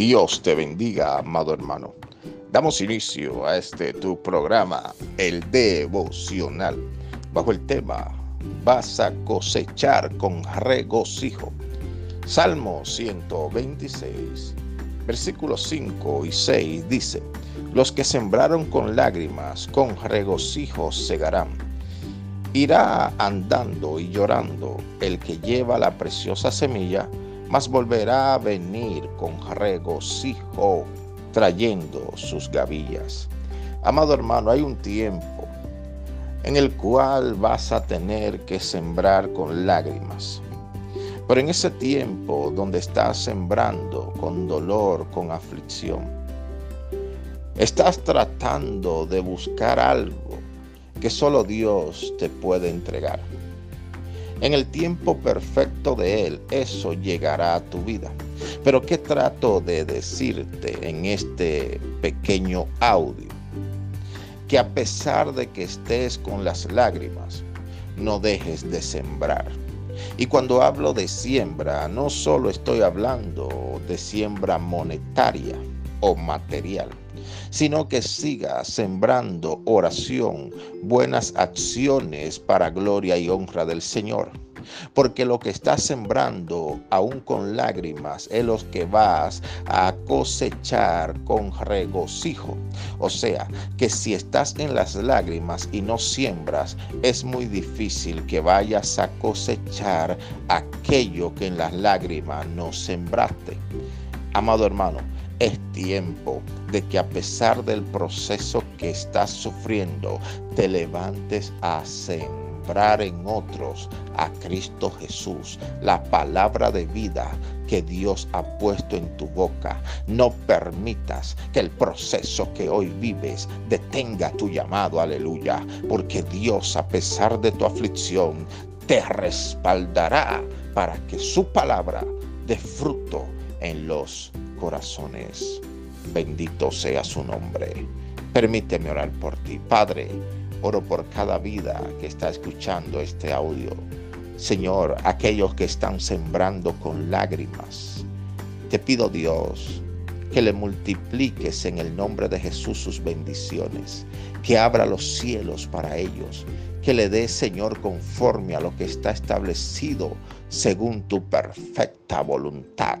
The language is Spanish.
Dios te bendiga, amado hermano. Damos inicio a este tu programa, el devocional, bajo el tema Vas a cosechar con regocijo. Salmo 126, versículos 5 y 6 dice, Los que sembraron con lágrimas, con regocijo segarán. Irá andando y llorando el que lleva la preciosa semilla mas volverá a venir con regocijo trayendo sus gavillas. Amado hermano, hay un tiempo en el cual vas a tener que sembrar con lágrimas. Pero en ese tiempo donde estás sembrando con dolor, con aflicción, estás tratando de buscar algo que solo Dios te puede entregar. En el tiempo perfecto de Él, eso llegará a tu vida. Pero ¿qué trato de decirte en este pequeño audio? Que a pesar de que estés con las lágrimas, no dejes de sembrar. Y cuando hablo de siembra, no solo estoy hablando de siembra monetaria o material, sino que siga sembrando oración, buenas acciones para gloria y honra del Señor. Porque lo que estás sembrando, aún con lágrimas, es lo que vas a cosechar con regocijo. O sea, que si estás en las lágrimas y no siembras, es muy difícil que vayas a cosechar aquello que en las lágrimas no sembraste. Amado hermano, es tiempo de que a pesar del proceso que estás sufriendo, te levantes a sembrar en otros a Cristo Jesús, la palabra de vida que Dios ha puesto en tu boca. No permitas que el proceso que hoy vives detenga tu llamado, aleluya, porque Dios a pesar de tu aflicción te respaldará para que su palabra dé fruto en los corazones. Bendito sea su nombre. Permíteme orar por ti. Padre, oro por cada vida que está escuchando este audio. Señor, aquellos que están sembrando con lágrimas. Te pido Dios que le multipliques en el nombre de Jesús sus bendiciones, que abra los cielos para ellos, que le dé, Señor, conforme a lo que está establecido según tu perfecta voluntad